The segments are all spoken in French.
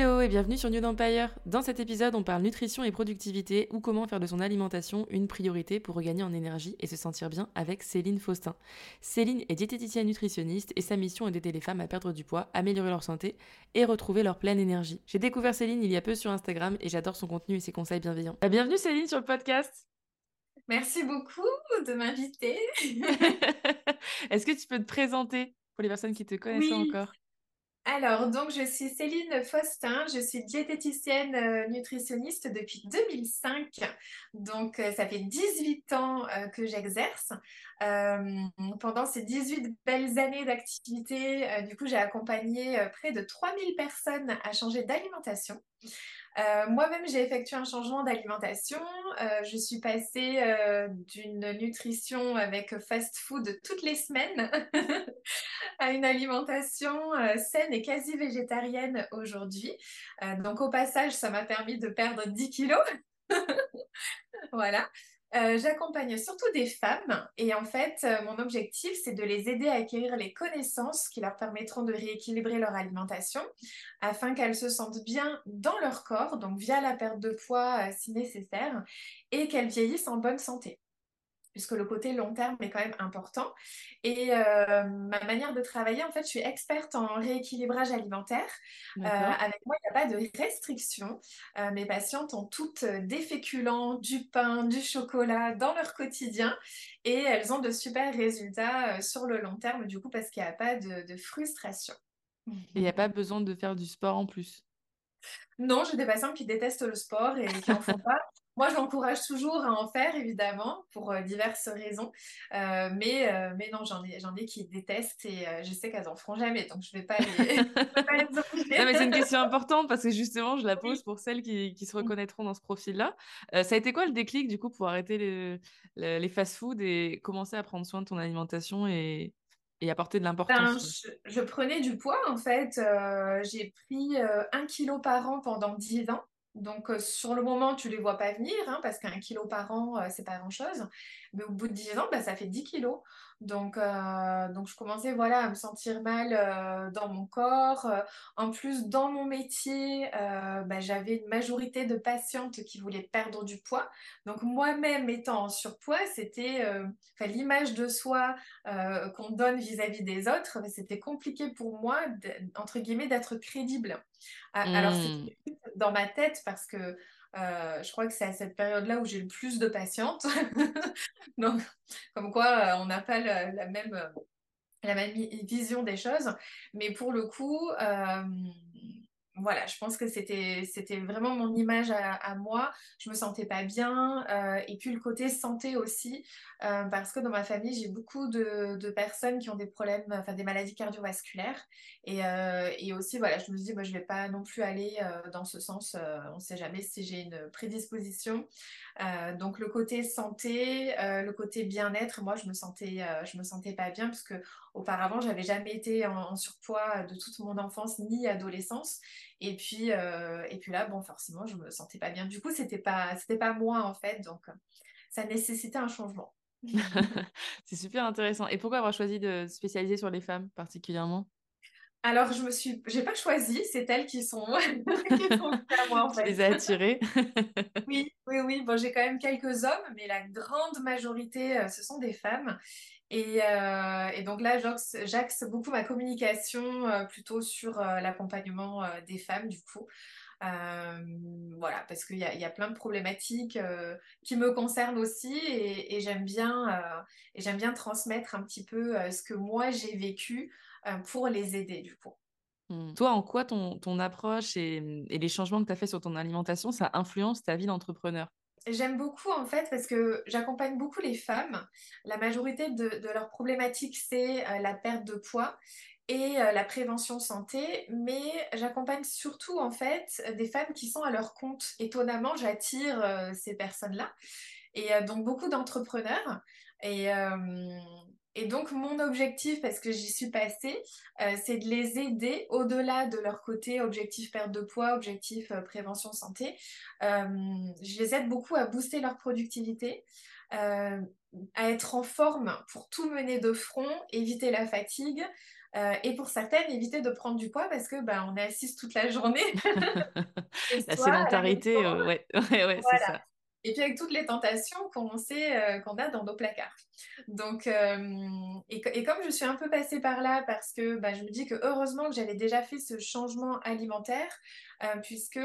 Hello et bienvenue sur New Empire. Dans cet épisode, on parle nutrition et productivité ou comment faire de son alimentation une priorité pour regagner en énergie et se sentir bien avec Céline Faustin. Céline est diététicienne nutritionniste et sa mission est d'aider les femmes à perdre du poids, améliorer leur santé et retrouver leur pleine énergie. J'ai découvert Céline il y a peu sur Instagram et j'adore son contenu et ses conseils bienveillants. Bah, bienvenue Céline sur le podcast. Merci beaucoup de m'inviter. Est-ce que tu peux te présenter pour les personnes qui te connaissent encore? Alors, donc, je suis Céline Faustin, je suis diététicienne euh, nutritionniste depuis 2005. Donc, euh, ça fait 18 ans euh, que j'exerce. Pendant ces 18 belles années d'activité, du coup, j'ai accompagné près de 3000 personnes à changer d'alimentation. Euh, moi-même, j'ai effectué un changement d'alimentation. Euh, je suis passée euh, d'une nutrition avec fast-food toutes les semaines à une alimentation saine et quasi végétarienne aujourd'hui. donc au passage, ça m'a permis de perdre 10 kilos. voilà. Euh, j'accompagne surtout des femmes et en fait, euh, mon objectif, c'est de les aider à acquérir les connaissances qui leur permettront de rééquilibrer leur alimentation afin qu'elles se sentent bien dans leur corps, donc via la perte de poids euh, si nécessaire, et qu'elles vieillissent en bonne santé puisque le côté long terme est quand même important. Et euh, ma manière de travailler, en fait, je suis experte en rééquilibrage alimentaire. Euh, avec moi, il n'y a pas de restriction. Euh, mes patientes ont toutes des féculents, du pain, du chocolat dans leur quotidien et elles ont de super résultats sur le long terme, du coup, parce qu'il n'y a pas de, de frustration. Et il n'y a pas besoin de faire du sport en plus? Non, j'ai des patients qui détestent le sport et qui n'en font pas. Moi, je l'encourage toujours à en faire, évidemment, pour euh, diverses raisons. Euh, mais, euh, mais non, j'en ai, j'en ai qui détestent et je sais qu'elles en feront jamais, donc je ne vais pas les, Non, mais c'est une question importante parce que justement, je la pose pour celles qui, qui se reconnaîtront dans ce profil-là. ça a été quoi le déclic, du coup, pour arrêter les, les fast-food et commencer à prendre soin de ton alimentation et, et apporter de l'importance ben, je, prenais du poids, en fait. j'ai pris un kilo par an pendant dix ans. Donc, euh, sur le moment, tu les vois pas venir, hein, parce qu'un kilo par an, euh, c'est pas grand-chose. Mais au bout de 10 ans, bah, ça fait 10 kilos. Donc, euh, donc je commençais voilà, à me sentir mal dans mon corps. en plus, dans mon métier, bah, j'avais une majorité de patientes qui voulaient perdre du poids. Donc, moi-même étant en surpoids, c'était l'image de soi qu'on donne vis-à-vis des autres. C'était compliqué pour moi, entre guillemets, d'être crédible. Alors, mmh. c'était dans ma tête parce que euh, je crois que c'est à cette période-là où j'ai le plus de patientes. Donc, comme quoi, euh, on n'a pas la, même, la même vision des choses. Mais pour le coup, euh, voilà, je pense que c'était vraiment mon image à, moi. Je me sentais pas bien euh, et puis le côté santé aussi euh, parce que dans ma famille j'ai beaucoup de, personnes qui ont des problèmes, enfin des maladies cardiovasculaires et, euh, et aussi voilà, je me dit moi je vais pas non plus aller dans ce sens. on sait jamais si j'ai une prédisposition. donc le côté santé, le côté bien-être, moi je me sentais je me sentais pas bien parce que auparavant j'avais jamais été en surpoids de toute mon enfance ni adolescence. Et puis, euh, et puis là, bon, forcément, je me sentais pas bien. Du coup, c'était pas, c'était pas moi en fait, donc euh, ça nécessitait un changement. c'est super intéressant. Et pourquoi avoir choisi de spécialiser sur les femmes particulièrement? Alors, je me suis, j'ai pas choisi, c'est elles qui sont, qui sont à moi en fait. les as attirées? oui, oui, oui. Bon, j'ai quand même quelques hommes, mais la grande majorité, euh, ce sont des femmes. Et, euh, et donc là, j'axe beaucoup ma communication euh, plutôt sur l'accompagnement des femmes, du coup. voilà, parce qu'il y a, y a, plein de problématiques qui me concernent aussi et, et j'aime bien, et j'aime bien transmettre un petit peu ce que moi j'ai vécu pour les aider du coup. Hmm. Toi, en quoi ton, ton approche et, et, les changements que tu as fait sur ton alimentation, ça influence ta vie d'entrepreneur? J'aime beaucoup en fait parce que j'accompagne beaucoup les femmes. La majorité de, de leurs problématiques, c'est euh, la perte de poids et euh, la prévention santé, mais j'accompagne surtout en fait des femmes qui sont à leur compte. Étonnamment, j'attire euh, ces personnes-là et donc beaucoup d'entrepreneurs. Et, et donc, mon objectif, parce que j'y suis passée, euh, c'est de les aider au-delà de leur côté objectif perte de poids, objectif euh, prévention santé. Euh, je les aide beaucoup à booster leur productivité, à être en forme pour tout mener de front, éviter la fatigue. et pour certaines, éviter de prendre du poids parce que on est assise toute la journée. la sédentarité, ouais, ouais, ouais c'est ça. Et puis avec toutes les tentations qu'on sait euh, qu'on a dans nos placards. Donc, euh, et, comme je suis un peu passée par là, parce que bah, je me dis que heureusement que j'avais déjà fait ce changement alimentaire, euh, puisque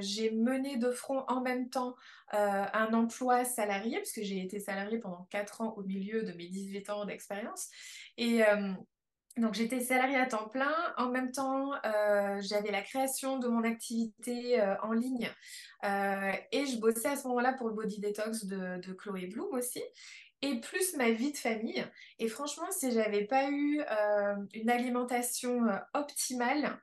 j'ai mené de front en même temps un emploi salarié, puisque j'ai été salariée pendant 4 ans au milieu de mes 18 ans d'expérience. Et donc j'étais salariée à temps plein. En même temps, euh, j'avais la création de mon activité euh, en ligne euh, et je bossais à ce moment-là pour le Body Detox de, Chloé Bloom aussi. Et plus ma vie de famille. Et franchement, si j'avais pas eu une alimentation optimale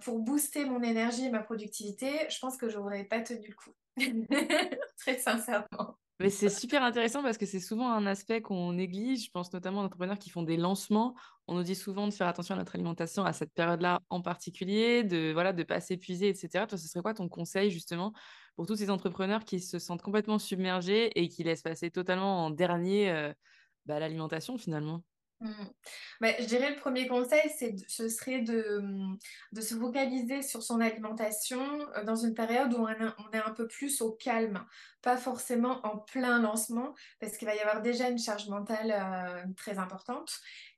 pour booster mon énergie et ma productivité, je pense que j'aurais pas tenu le coup. Très sincèrement. Mais c'est super intéressant parce que c'est souvent un aspect qu'on néglige. Je pense notamment aux entrepreneurs qui font des lancements. On nous dit souvent de faire attention à notre alimentation à cette période-là en particulier, de voilà, de pas s'épuiser, etc. Toi, ce serait quoi ton conseil justement pour tous ces entrepreneurs qui se sentent complètement submergés et qui laissent passer totalement en dernier euh, bah, l'alimentation finalement? Mmh. Bah, je dirais le premier conseil, c'est ce serait de, mmh, de, se focaliser sur son alimentation dans une période où on, est un peu plus au calme, pas forcément en plein lancement, parce qu'il va y avoir déjà une charge mentale très importante.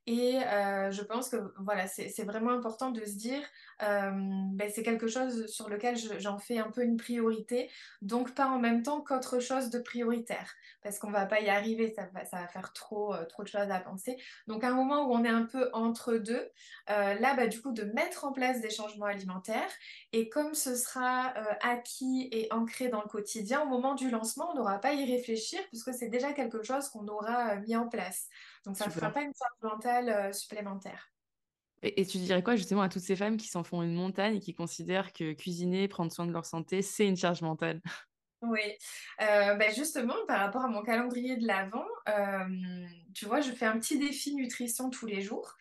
Et euh, je pense que voilà, c'est vraiment important de se dire, euh, ben, c'est quelque chose sur lequel j'en fais un peu une priorité, donc pas en même temps qu'autre chose de prioritaire, parce qu'on va pas y arriver, ça va, ça va faire trop, euh, trop de choses à penser. Donc à un moment où on est un peu entre deux, là, bah, du coup, de mettre en place des changements alimentaires, et comme ce sera acquis et ancré dans le quotidien, au moment du lancement, on n'aura pas à y réfléchir, puisque c'est déjà quelque chose qu'on aura mis en place. Donc ça ne fera pas une charge mentale euh, supplémentaire. Et, tu dirais quoi justement à toutes ces femmes qui s'en font une montagne et qui considèrent que cuisiner, prendre soin de leur santé, c'est une charge mentale? Oui, euh, ben justement, par rapport à mon calendrier de l'Avent, euh, tu vois, je fais un petit défi nutrition tous les jours.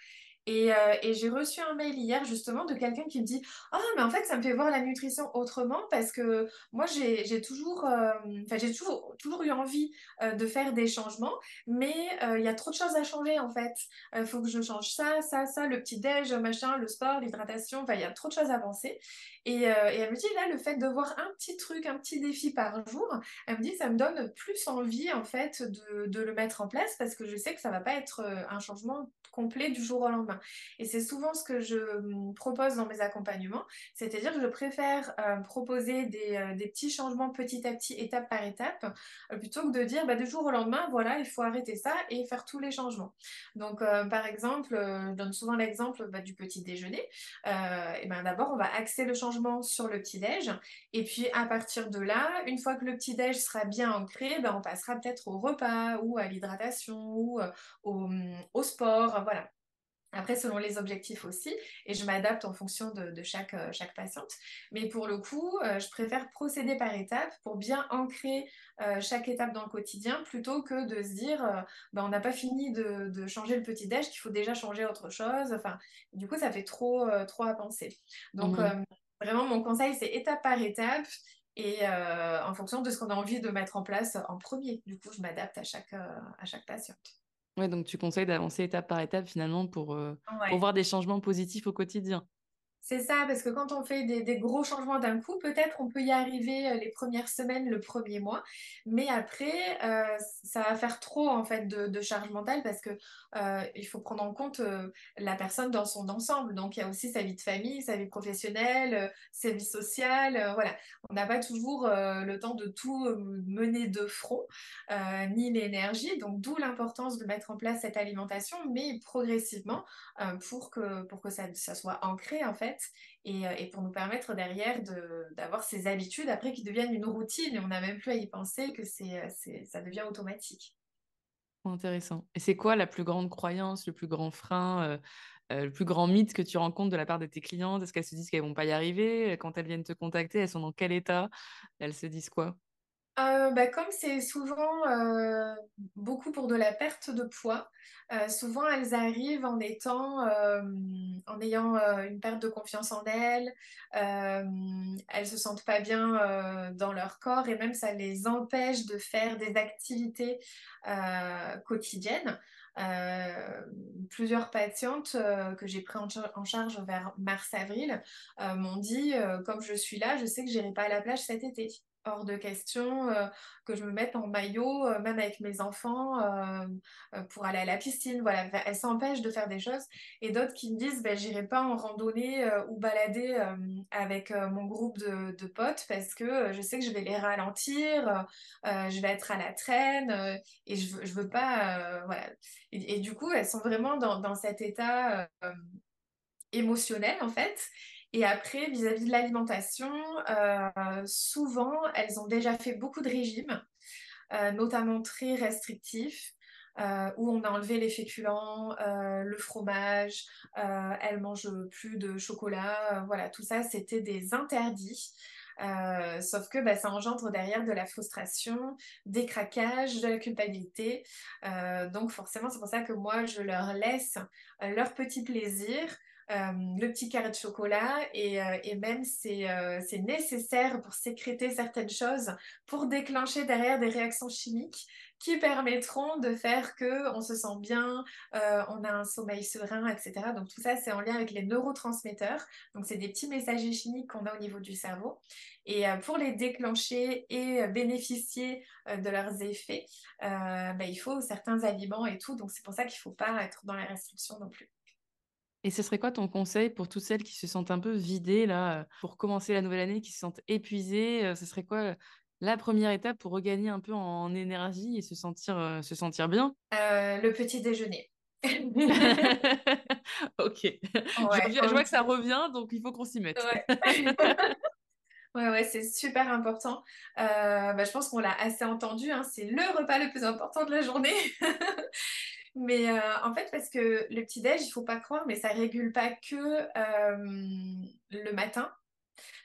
Euh, et, j'ai reçu un mail hier justement de quelqu'un qui me dit Ah, mais en fait, ça me fait voir la nutrition autrement parce que moi, j'ai toujours, euh, toujours, toujours eu envie euh, de faire des changements, mais il y a trop de choses à changer en fait. Il faut que je change ça, ça, ça, le petit-déj, machin, le sport, l'hydratation, enfin, il y a trop de choses à penser. Et, elle me dit Là, le fait de voir un petit truc, un petit défi par jour, elle me dit Ça me donne plus envie en fait de, de le mettre en place parce que je sais que ça va pas être un changement complet du jour au lendemain. Et c'est souvent ce que je hum, propose dans mes accompagnements, c'est-à-dire que je préfère euh, proposer euh, des, petits changements petit à petit, étape par étape, euh, plutôt que de dire bah, du jour au lendemain, voilà, il faut arrêter ça et faire tous les changements. Donc, par exemple, je donne souvent l'exemple bah, du petit déjeuner. et ben, D'abord, on va axer le changement sur le petit déj. Et puis, à partir de là, une fois que le petit déj sera bien ancré, ben, on passera peut-être au repas ou à l'hydratation ou au, hum, au sport voilà. Après, selon les objectifs aussi, et je m'adapte en fonction de, chaque, euh, chaque, patiente. Mais pour le coup, euh, je préfère procéder par étapes pour bien ancrer euh, chaque étape dans le quotidien plutôt que de se dire ben, on n'a pas fini de, changer le petit-déj, qu'il faut déjà changer autre chose. Enfin, du coup, ça fait trop, trop à penser. Donc, mmh vraiment, mon conseil, c'est étape par étape et en fonction de ce qu'on a envie de mettre en place en premier. Du coup, je m'adapte à chaque, à chaque patiente. Ouais, donc tu conseilles d'avancer étape par étape finalement pour, euh, pour voir des changements positifs au quotidien. C'est ça, parce que quand on fait des, gros changements d'un coup, peut-être on peut y arriver euh, les premières semaines, le premier mois, mais après, euh, ça va faire trop en fait de, charge mentale parce que euh, il faut prendre en compte la personne dans son ensemble. Donc il y a aussi sa vie de famille, sa vie professionnelle, sa vie sociale. voilà, on n'a pas toujours le temps de tout mener de front, ni l'énergie. Donc d'où l'importance de mettre en place cette alimentation, mais progressivement pour que pour ça, ça soit ancré en fait fait, et, pour nous permettre derrière d'avoir ces habitudes après qui deviennent une routine. Et on n'a même plus à y penser que c'est ça devient automatique. Intéressant. Et c'est quoi la plus grande croyance, le plus grand frein, le plus grand mythe que tu rencontres de la part de tes clientes? Est-ce qu'elles se disent qu'elles vont pas y arriver? Quand elles viennent te contacter, elles sont dans quel état? Elles se disent quoi? Euh, bah, comme c'est souvent euh, beaucoup pour de la perte de poids, euh, souvent elles arrivent en étant, en ayant une perte de confiance en elles, elles se sentent pas bien dans leur corps et même ça les empêche de faire des activités quotidiennes. plusieurs patientes que j'ai pris en, charge vers mars-avril m'ont dit, comme je suis là, je sais que j'irai pas à la plage cet été hors de question euh, que je me mette en maillot, euh, même avec mes enfants, euh, pour aller à la piscine. Voilà, elles s'empêchent de faire des choses. Et d'autres qui me disent, ben, j'irai pas en randonnée ou balader avec mon groupe de, potes parce que je sais que je vais les ralentir, je vais être à la traîne et je veux, veux pas. voilà. Et, du coup, elles sont vraiment dans, dans cet état émotionnel, en fait. Et après, vis-à-vis de l'alimentation, euh, souvent, elles ont déjà fait beaucoup de régimes, euh, notamment très restrictifs. Euh, où on a enlevé les féculents, le fromage, elles mangent plus de chocolat, voilà, tout ça c'était des interdits. sauf que bah, ça engendre derrière de la frustration, des craquages, de la culpabilité. donc forcément, c'est pour ça que moi, je leur laisse leur petit plaisir, le petit carré de chocolat et, euh, même euh, c'est nécessaire pour sécréter certaines choses pour déclencher derrière des réactions chimiques qui permettront de faire que on se sent bien, on a un sommeil serein, etc. Donc tout ça c'est en lien avec les neurotransmetteurs. Donc c'est des petits messagers chimiques qu'on a au niveau du cerveau. Et pour les déclencher et bénéficier de leurs effets, bah, il faut certains aliments et tout. Donc c'est pour ça qu'il ne faut pas être dans la restriction non plus. Et ce serait quoi ton conseil pour toutes celles qui se sentent un peu vidées là, pour commencer la nouvelle année, qui se sentent épuisées Ce serait quoi la première étape pour regagner un peu en énergie et se sentir, se sentir bien? Le petit déjeuner. ok. je, vois, que ça revient, donc il faut qu'on s'y mette. Ouais. ouais, c'est super important. Bah, je pense qu'on l'a assez entendu. Hein, c'est le repas le plus important de la journée. Mais euh, en fait, parce que le petit-déj, il faut pas croire, mais ça régule pas que euh, le matin,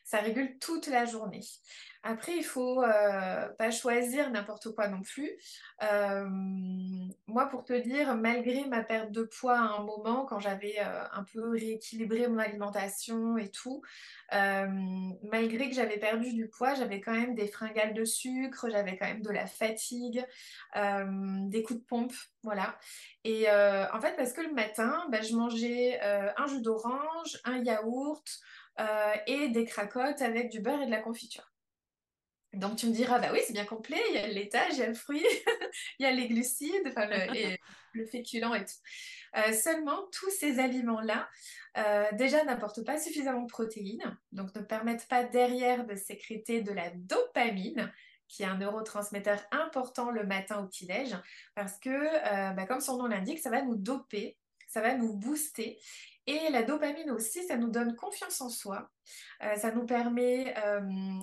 ça régule toute la journée. Après, il faut euh, pas choisir n'importe quoi non plus. Euh, moi, pour te dire, malgré ma perte de poids à un moment, quand j'avais euh, un peu rééquilibré mon alimentation et tout, malgré que j'avais perdu du poids, j'avais quand même des fringales de sucre, j'avais quand même de la fatigue, des coups de pompe, voilà. Et en fait, parce que le matin, bah, je mangeais un jus d'orange, un yaourt et des cracottes avec du beurre et de la confiture. Donc tu me diras, bah oui, c'est bien complet, il y a le laitage, il y a le fruit, il y a les glucides, enfin le, et le féculent et tout. Euh, seulement, tous ces aliments-là, euh, déjà, n'apportent pas suffisamment de protéines, donc ne permettent pas derrière de sécréter de la dopamine, qui est un neurotransmetteur important le matin au petit-déj, parce que, euh, bah, comme son nom l'indique, ça va nous doper, ça va nous booster. Et la dopamine aussi, ça nous donne confiance en soi. Euh, ça nous permet euh,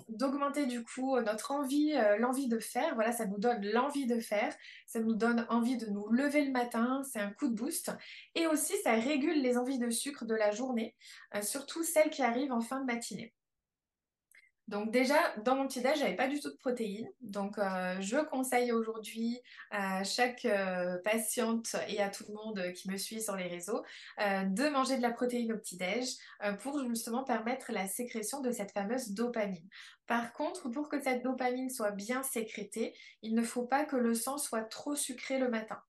d'augmenter du coup notre envie, euh, l'envie de faire. Voilà, ça nous donne l'envie de faire. Ça nous donne envie de nous lever le matin. C'est un coup de boost. Et aussi, ça régule les envies de sucre de la journée, surtout celles qui arrivent en fin de matinée. Donc déjà, dans mon petit-déj, j'avais pas du tout de protéines. Donc euh, je conseille aujourd'hui à chaque euh, patiente et à tout le monde qui me suit sur les réseaux euh, de manger de la protéine au petit-déj pour justement permettre la sécrétion de cette fameuse dopamine. Par contre, pour que cette dopamine soit bien sécrétée, il ne faut pas que le sang soit trop sucré le matin.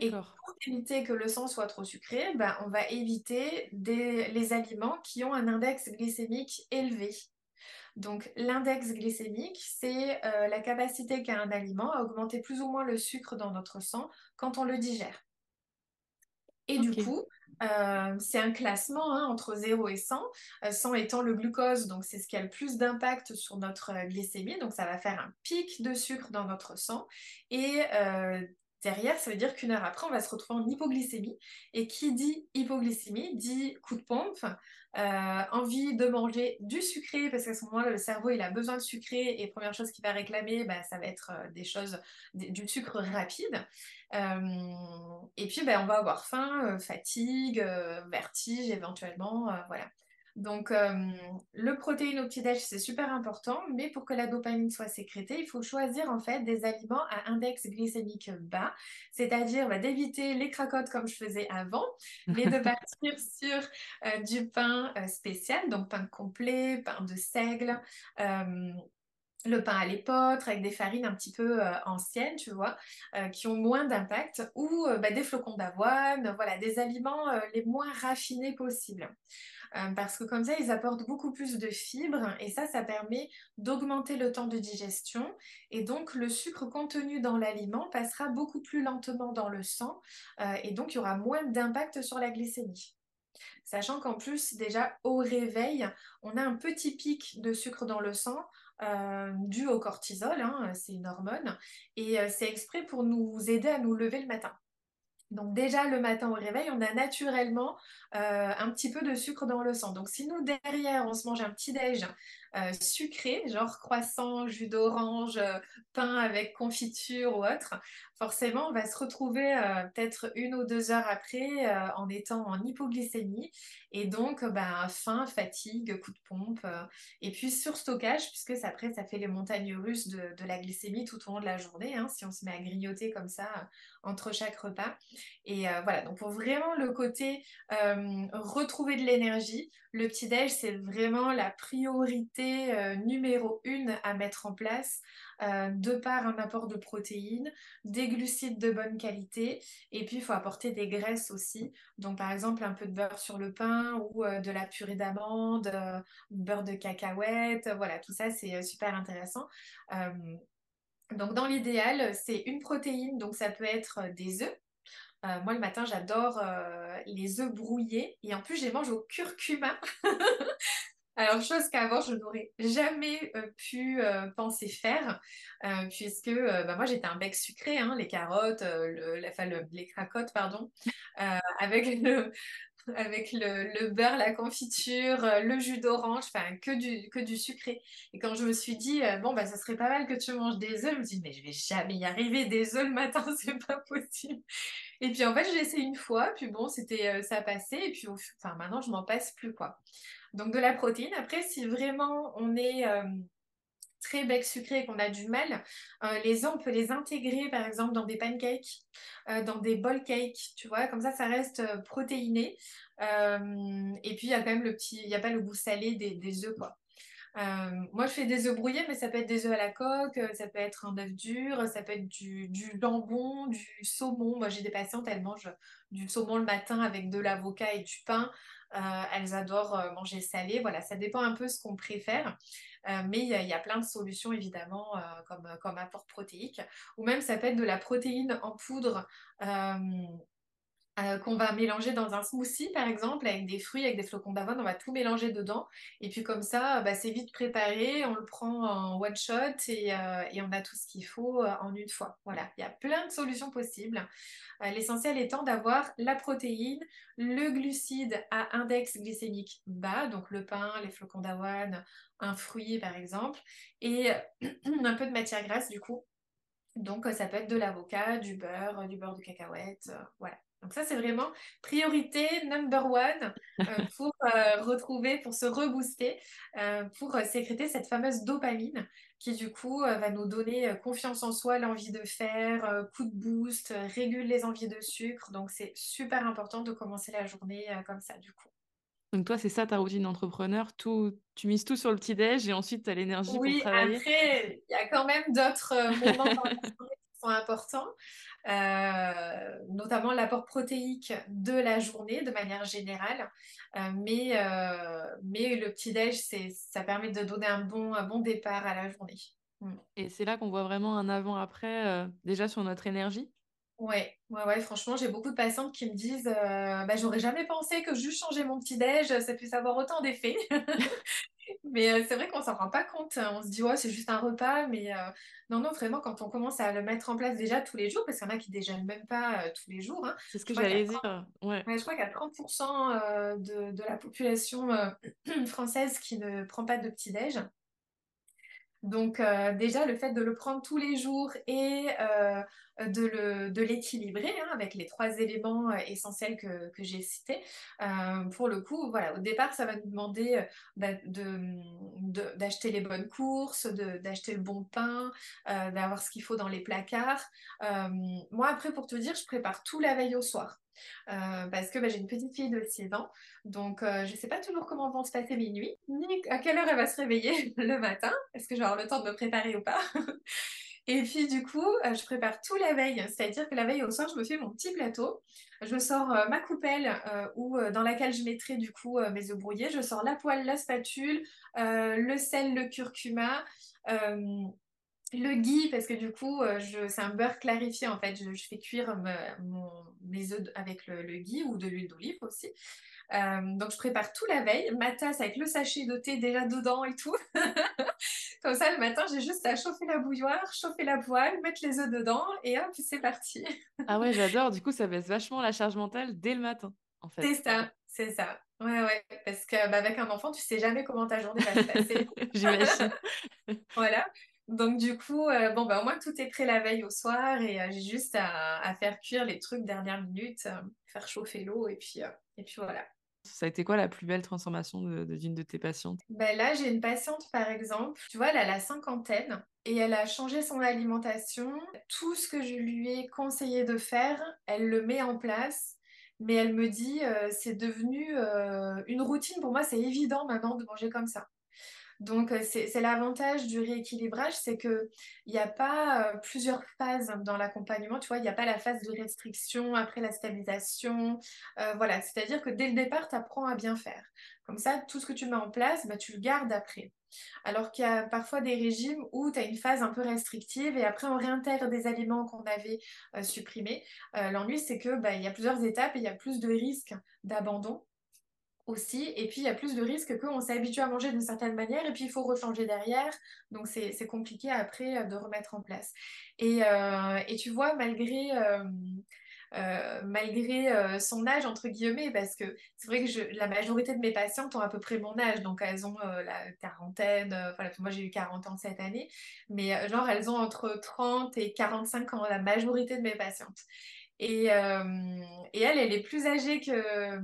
Et pour éviter que le sang soit trop sucré, ben, on va éviter les aliments qui ont un index glycémique élevé. Donc l'index glycémique, c'est euh, la capacité qu'a un aliment à augmenter plus ou moins le sucre dans notre sang quand on le digère. Et du coup, euh, c'est un classement hein, entre 0 et 100, 100 euh, étant le glucose, donc c'est ce qui a le plus d'impact sur notre glycémie, donc ça va faire un pic de sucre dans notre sang. Et Derrière, ça veut dire qu'une heure après, on va se retrouver en hypoglycémie. Et qui dit hypoglycémie dit coup de pompe, euh, envie de manger du sucré, parce qu'à ce moment-là, le cerveau, il a besoin de sucré. Et première chose qu'il va réclamer, bah, ça va être euh, des choses, du sucre rapide. Euh, et puis, bah, on va avoir faim, fatigue, vertige éventuellement. voilà. Donc, euh, le protéine au petit-déj, c'est super important, mais pour que la dopamine soit sécrétée, il faut choisir en fait des aliments à index glycémique bas, c'est-à-dire bah, d'éviter les cracottes comme je faisais avant, mais de partir sur euh, du pain euh, spécial, donc pain complet, pain de seigle le pain à l'épeautre avec des farines un petit peu anciennes, tu vois, qui ont moins d'impact, ou bah, des flocons d'avoine, voilà, des aliments les moins raffinés possibles. Euh, parce que comme ça, ils apportent beaucoup plus de fibres et ça, ça permet d'augmenter le temps de digestion et donc le sucre contenu dans l'aliment passera beaucoup plus lentement dans le sang euh, et donc il y aura moins d'impact sur la glycémie. Sachant qu'en plus, déjà au réveil, on a un petit pic de sucre dans le sang euh, dû au cortisol, hein, c'est une hormone, et c'est exprès pour nous aider à nous lever le matin. Donc déjà le matin au réveil, on a naturellement euh, un petit peu de sucre dans le sang. Donc si nous derrière on se mange un petit déj euh, sucré, genre croissant, jus d'orange, euh, pain avec confiture ou autre, forcément, on va se retrouver euh, peut-être une ou deux heures après en étant en hypoglycémie. Et donc ben, faim, fatigue, coup de pompe et puis surstockage puisque ça, après ça fait les montagnes russes de, la glycémie tout au long de la journée hein, si on se met à grignoter comme ça entre chaque repas. Et voilà, donc pour vraiment le côté retrouver de l'énergie, le petit-déj, c'est vraiment la priorité euh, numéro une à mettre en place, euh, de par un apport de protéines, des glucides de bonne qualité, et puis il faut apporter des graisses aussi. Donc par exemple un peu de beurre sur le pain ou euh, de la purée d'amande, beurre de cacahuète, voilà, tout ça c'est super intéressant. donc dans l'idéal, c'est une protéine, donc ça peut être des œufs. Moi, le matin, j'adore les œufs brouillés. Et en plus, je les mange au curcuma. Alors, chose qu'avant, je n'aurais jamais euh, pu penser faire, puisque bah, moi, j'étais un bec sucré, hein, les carottes, les cracottes, pardon, avec le, beurre, la confiture, euh, le jus d'orange, enfin que du, sucré. Et quand je me suis dit, euh, bon, bah, ça serait pas mal que tu manges des œufs, je me dis, mais je vais jamais y arriver, des œufs le matin, c'est pas possible. Et puis en fait, j'ai essayé une fois, puis bon, c'était, euh, ça passait, et puis enfin, maintenant, je m'en passe plus, quoi. Donc de la protéine. Après, si vraiment on est très bec sucré et qu'on a du mal, euh, les œufs, on peut les intégrer par exemple dans des pancakes, euh, dans des bol cakes, tu vois, comme ça, ça reste euh, protéiné. et puis, il y a quand même le petit, il n'y a pas le goût salé des, œufs, moi, je fais des œufs brouillés, mais ça peut être des œufs à la coque, ça peut être un œuf dur, ça peut être du, du du saumon. Moi, j'ai des patientes, elles mangent du saumon le matin avec de l'avocat et du pain. Elles adorent manger salé. Voilà, ça dépend un peu ce qu'on préfère. Euh, mais il y, a plein de solutions évidemment euh, comme, comme apport protéique. Ou même ça peut être de la protéine en poudre euh, qu'on va mélanger dans un smoothie par exemple avec des fruits, avec des flocons d'avoine, on va tout mélanger dedans et puis comme ça bah, c'est vite préparé, on le prend en one shot et, et on a tout ce qu'il faut en une fois. Voilà, il y a plein de solutions possibles. L'essentiel étant d'avoir la protéine, le glucide à index glycémique bas, donc le pain, les flocons d'avoine, un fruit par exemple, et un peu de matière grasse du coup. Donc ça peut être de l'avocat, du beurre, du beurre de cacahuète, euh, voilà. Donc ça c'est vraiment priorité number one euh, pour euh, retrouver, pour se rebooster, pour sécréter cette fameuse dopamine qui du coup va nous donner confiance en soi, l'envie de faire, coup de boost, régule les envies de sucre. Donc c'est super important de commencer la journée comme ça du coup. Donc toi, c'est ça ta routine d'entrepreneur, tout, tu mises tout sur le petit-déj et ensuite tu as l'énergie pour travailler? Oui, après, il y a quand même d'autres euh, moments dans la journée qui sont importants, euh, notamment l'apport protéique de la journée de manière générale. Euh, mais, mais le petit-déj, ça permet de donner un bon, un bon départ à la journée. Mm. Et c'est là qu'on voit vraiment un avant-après déjà sur notre énergie? Ouais, ouais, ouais, franchement, j'ai beaucoup de patientes qui me disent euh, bah, j'aurais jamais pensé que juste changer mon petit-déj, ça puisse avoir autant d'effets. Mais euh, c'est vrai qu'on s'en rend pas compte. On se dit, ouais, c'est juste un repas. Mais euh, non, non, vraiment, quand on commence à le mettre en place déjà tous les jours, parce qu'il y en a qui déjeunent même pas euh, tous les jours. Hein, c'est ce que j'allais dire. Ouais. je crois qu'il y a 30% de, de, la population française qui ne prend pas de petit-déj. Donc déjà, le fait de le prendre tous les jours et de l'équilibrer hein, avec les trois éléments euh, essentiels que, j'ai cités, pour le coup, voilà, au départ, ça va nous demander bah, d'acheter les bonnes courses, d'acheter le bon pain, d'avoir ce qu'il faut dans les placards. moi, après, pour te dire, je prépare tout la veille au soir. Euh, parce que bah, j'ai une petite fille de 6 ans, donc euh, je ne sais pas toujours comment vont se passer mes nuits, ni à quelle heure elle va se réveiller le matin, est-ce que je vais avoir le temps de me préparer ou pas? Et puis du coup, euh, je prépare tout la veille, c'est-à-dire que la veille au soir, je me fais mon petit plateau, je sors ma coupelle ou dans laquelle je mettrai du coup mes œufs brouillés, je sors la poêle, la spatule, le sel, le curcuma, le ghee, parce que du coup, euh, c'est un beurre clarifié en fait. Je, fais cuire mes œufs avec le, ghee ou de l'huile d'olive aussi. Euh, donc, je prépare tout la veille. Ma tasse avec le sachet de thé déjà dedans et tout. Comme ça, le matin, j'ai juste à chauffer la bouilloire, chauffer la poêle, mettre les œufs dedans et hop, c'est parti. ah ouais, j'adore. Du coup, ça baisse vachement la charge mentale dès le matin, en fait. C'est ça, c'est ça. Ouais, ouais, parce qu'avec bah, un enfant, tu sais jamais comment ta journée va se passer. J'imagine. voilà. Donc du coup, euh, bon bah au moins tout est prêt la veille au soir et euh, j'ai juste à, faire cuire les trucs dernière minute, euh, faire chauffer l'eau et puis et puis voilà. Ça a été quoi la plus belle transformation d'une de, tes patientes? Ben Là, j'ai une patiente, par exemple, tu vois, elle a la cinquantaine et elle a changé son alimentation. Tout ce que je lui ai conseillé de faire, elle le met en place. Mais elle me dit, c'est devenu une routine. Pour moi, c'est évident maintenant de manger comme ça. Donc, euh, c'est l'avantage du rééquilibrage, c'est qu'il n'y a pas euh, plusieurs phases dans l'accompagnement. Tu vois, il n'y a pas la phase de restriction, après la stabilisation. Euh, voilà, c'est-à-dire que dès le départ, tu apprends à bien faire. Comme ça, tout ce que tu mets en place, bah, tu le gardes après. Alors qu'il y a parfois des régimes où tu as une phase un peu restrictive et après on réintègre des aliments qu'on avait supprimés. L'ennui, c'est que bah, y a plusieurs étapes et il y a plus de risques d'abandon aussi. Et puis, il y a plus de risques qu'on s'est habitué à manger d'une certaine manière et puis il faut rechanger derrière. Donc, c'est compliqué après euh, de remettre en place. Et, euh, et tu vois, malgré... Euh, malgré son âge entre guillemets parce que c'est vrai que la majorité de mes patientes ont à peu près mon âge donc elles ont la quarantaine voilà moi j'ai eu 40 ans cette année mais genre elles ont entre 30 et 45 ans la majorité de mes patientes et, et elle elle est plus âgée que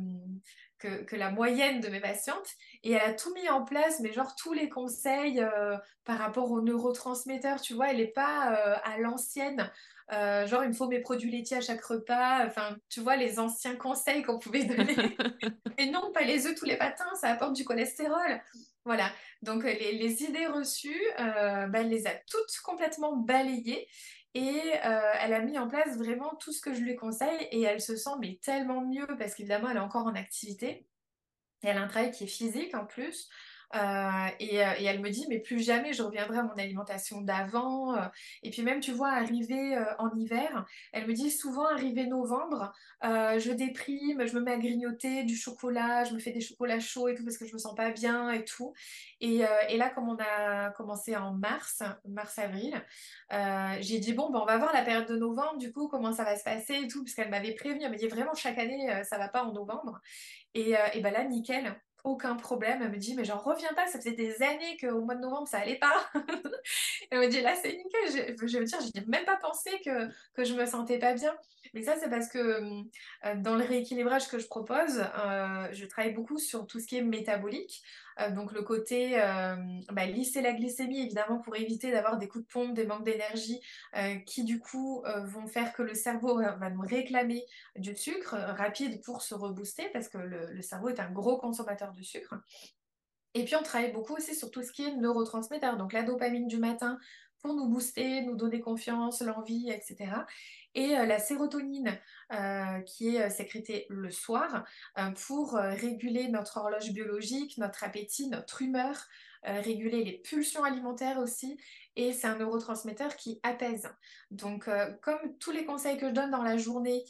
que, la moyenne de mes patientes. Et elle a tout mis en place, mais genre tous les conseils euh, par rapport aux neurotransmetteurs, tu vois, elle n'est pas euh, à l'ancienne. Euh, genre, il me faut mes produits laitiers à chaque repas. Enfin, tu vois, les anciens conseils qu'on pouvait donner. Et non, pas les œufs tous les matins, ça apporte du cholestérol. Voilà. Donc, les, idées reçues, bah, elle les a toutes complètement balayées. Et euh, elle a mis en place vraiment tout ce que je lui conseille et elle se sent mais tellement mieux parce qu'évidemment elle est encore en activité. Et elle a un travail qui est physique en plus. Euh, euh, et, elle me dit, mais plus jamais je reviendrai à mon alimentation d'avant. Euh. et puis même, tu vois, arriver en hiver, elle me dit souvent, arrivé novembre, je déprime, je me mets à grignoter du chocolat, je me fais des chocolats chauds et tout parce que je me sens pas bien et tout. Et, et là, comme on a commencé en mars, mars-avril, j'ai dit, bon, ben, on va voir la période de novembre, du coup, comment ça va se passer et tout, puisqu'elle m'avait prévenu, elle m'a dit vraiment chaque année, ça va pas en novembre. Et, et ben là, nickel aucun problème. Elle me dit, mais j'en reviens pas, ça faisait des années qu'au mois de novembre, ça allait pas. elle me dit, là, c'est nickel. Je, je veux dire, j'ai même pas pensé que, que je me sentais pas bien. Mais ça, c'est parce que euh, dans le rééquilibrage que je propose, euh, je travaille beaucoup sur tout ce qui est métabolique. Euh, donc le côté bah, lisser la glycémie, évidemment, pour éviter d'avoir des coups de pompe, des manques d'énergie qui, du coup, vont faire que le cerveau va nous réclamer du sucre rapide pour se rebooster, parce que le, le cerveau est un gros consommateur de sucre. Et puis on travaille beaucoup aussi sur tout ce qui est neurotransmetteur, donc la dopamine du matin pour nous booster, nous donner confiance, l'envie, etc et euh, la sérotonine euh, qui est euh, sécrétée le soir pour réguler notre horloge biologique, notre appétit, notre humeur, réguler les pulsions alimentaires aussi. Et c'est un neurotransmetteur qui apaise. Donc, comme tous les conseils que je donne dans la journée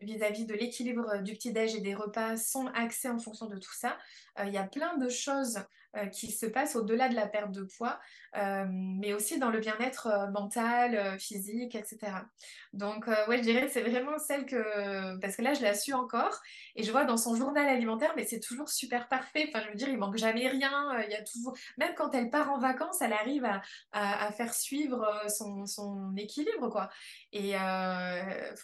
vis-à-vis de l'équilibre du petit-déj et des repas sont axés en fonction de tout ça, il y a plein de choses qui se passe au-delà de la perte de poids, mais aussi dans le bien-être mental, physique, etc. Donc, ouais, je dirais que c'est vraiment celle que... Parce que là, je la suis encore, et je vois dans son journal alimentaire, mais c'est toujours super parfait. Enfin, je veux dire, il manque jamais rien. Il y a toujours... Même quand elle part en vacances, elle arrive à, faire suivre son, équilibre, quoi. Et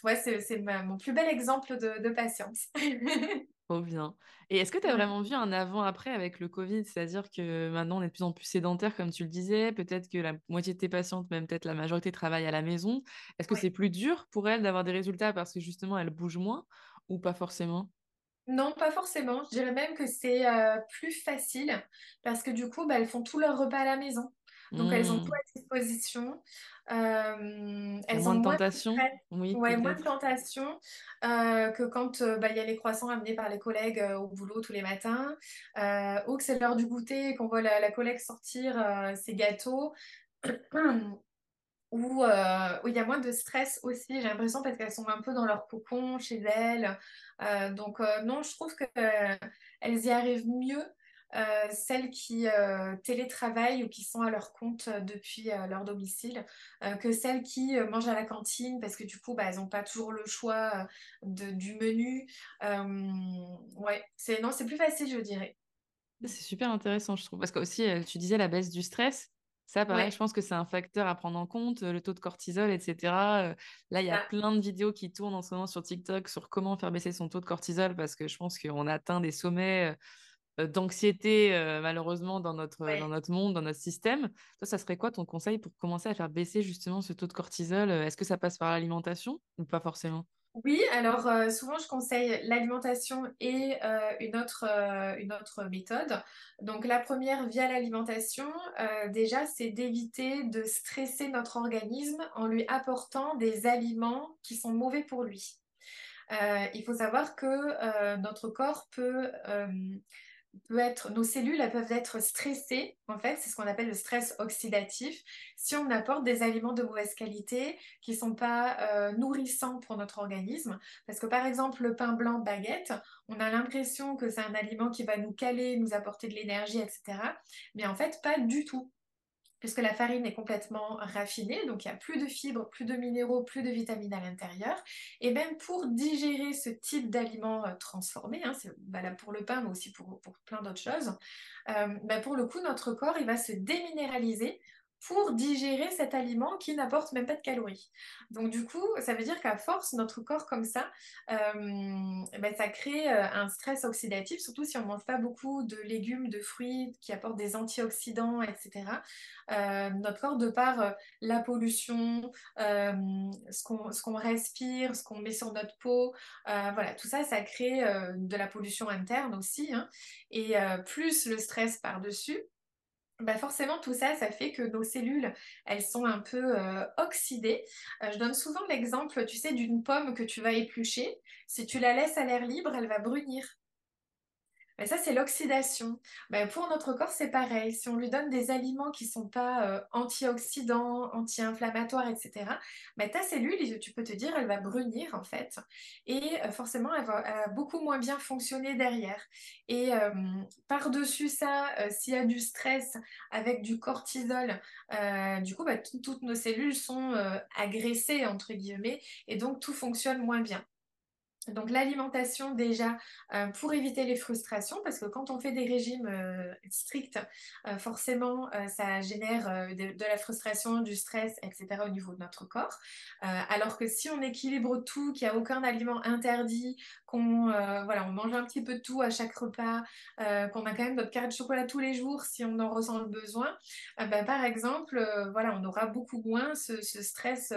ouais, c'est mon plus bel exemple de patience. Trop bien. Et est-ce que tu as vraiment vu un avant-après avec le Covid? C'est-à-dire que maintenant, on est de plus en plus sédentaire, comme tu le disais. Peut-être que la moitié de tes patientes, même peut-être la majorité, travaillent à la maison. Est-ce que c'est plus dur pour elles d'avoir des résultats parce que justement, elles bougent moins ou pas forcément? Non, pas forcément. Je dirais même que c'est plus facile parce que du coup, bah, elles font tous leurs repas à la maison. Donc, elles ont tout Mmh. à disposition? Euh, elles ont moins de moins de tentation? Oui, ouais, moins de tentation euh, que quand euh, bah, il y a les croissants amenés par les collègues au boulot tous les matins, ou que c'est l'heure du goûter et qu'on voit la, la collègue sortir ses gâteaux, où où il y a moins de stress aussi, j'ai l'impression, parce qu'elles sont un peu dans leur cocon chez elles. Donc, non, je trouve qu'elles y arrivent mieux euh, celles qui euh, télétravaillent ou qui sont à leur compte euh, depuis euh, leur domicile, que celles qui mangent à la cantine parce que du coup, bah, elles n'ont pas toujours le choix de- du menu. Ouais, c'est non, c'est plus facile, je dirais. C'est super intéressant, je trouve. Parce que aussi, tu disais la baisse du stress. Ça, pareil, je pense que c'est un facteur à prendre en compte, le taux de cortisol, etc. Là, il y a ça, plein de vidéos qui tournent en ce moment sur TikTok sur comment faire baisser son taux de cortisol parce que je pense qu'on atteint des sommets d'anxiété, euh, malheureusement, dans notre, dans notre monde, dans notre système. Toi, ça serait quoi ton conseil pour commencer à faire baisser justement ce taux de cortisol? Euh, Est-ce que ça passe par l'alimentation ou pas forcément? Oui, alors euh, souvent je conseille l'alimentation et euh, une autre, euh, une autre méthode. Donc la première via l'alimentation, euh, déjà c'est d'éviter de stresser notre organisme en lui apportant des aliments qui sont mauvais pour lui. Euh, il faut savoir que euh, notre corps peut, euh, peut être, nos cellules peuvent être stressées, en fait, c'est ce qu'on appelle le stress oxydatif, si on apporte des aliments de mauvaise qualité qui ne sont pas euh, nourrissants pour notre organisme. Parce que par exemple, le pain blanc baguette, on a l'impression que c'est un aliment qui va nous caler, nous apporter de l'énergie, etc. Mais en fait, pas du tout puisque la farine est complètement raffinée, donc il n'y a plus de fibres, plus de minéraux, plus de vitamines à l'intérieur. Et même pour digérer ce type d'aliments euh, transformés, hein, c'est valable pour le pain, mais aussi pour, plein d'autres choses, euh, bah, pour le coup, notre corps, il va se déminéraliser pour digérer cet aliment qui n'apporte même pas de calories. Donc du coup, ça veut dire qu'à force, notre corps comme ça, euh, ben, ça crée euh, un stress oxydatif, surtout si on ne mange pas beaucoup de légumes, de fruits qui apportent des antioxydants, etc euh, notre corps de par la pollution, ce qu'on respire, ce qu'on met sur notre peau. voilà, tout ça, ça crée de la pollution interne aussi. hein. Et plus le stress par-dessus, bah forcément, tout ça, ça fait que nos cellules, elles sont un peu euh, oxydées. Euh, je donne souvent l'exemple, tu sais, d'une pomme que tu vas éplucher. Si tu la laisses à l'air libre, elle va brunir. Mais ça, c'est l'oxydation. Ben, pour notre corps, c'est pareil. Si on lui donne des aliments qui ne sont pas euh, antioxydants, anti-inflammatoires, etc., ben, ta cellule, tu peux te dire, elle va brunir en fait. Et euh, forcément, elle va, beaucoup moins bien fonctionner derrière. Et euh, par-dessus ça, euh, s'il y a du stress avec du cortisol, du coup, tout- toutes nos cellules sont agressées, entre guillemets, et donc tout fonctionne moins bien. Donc l'alimentation déjà euh, pour éviter les frustrations, parce que quand on fait des régimes euh, stricts, euh, forcément ça génère de, de la frustration, du stress, etc. au niveau de notre corps. Alors que si on équilibre tout, qu'il n'y a aucun aliment interdit, qu'on euh, on mange un petit peu de tout à chaque repas, euh, qu'on a quand même notre carré de chocolat tous les jours si on en ressent le besoin, euh, ben, par exemple, voilà, on aura beaucoup moins ce, stress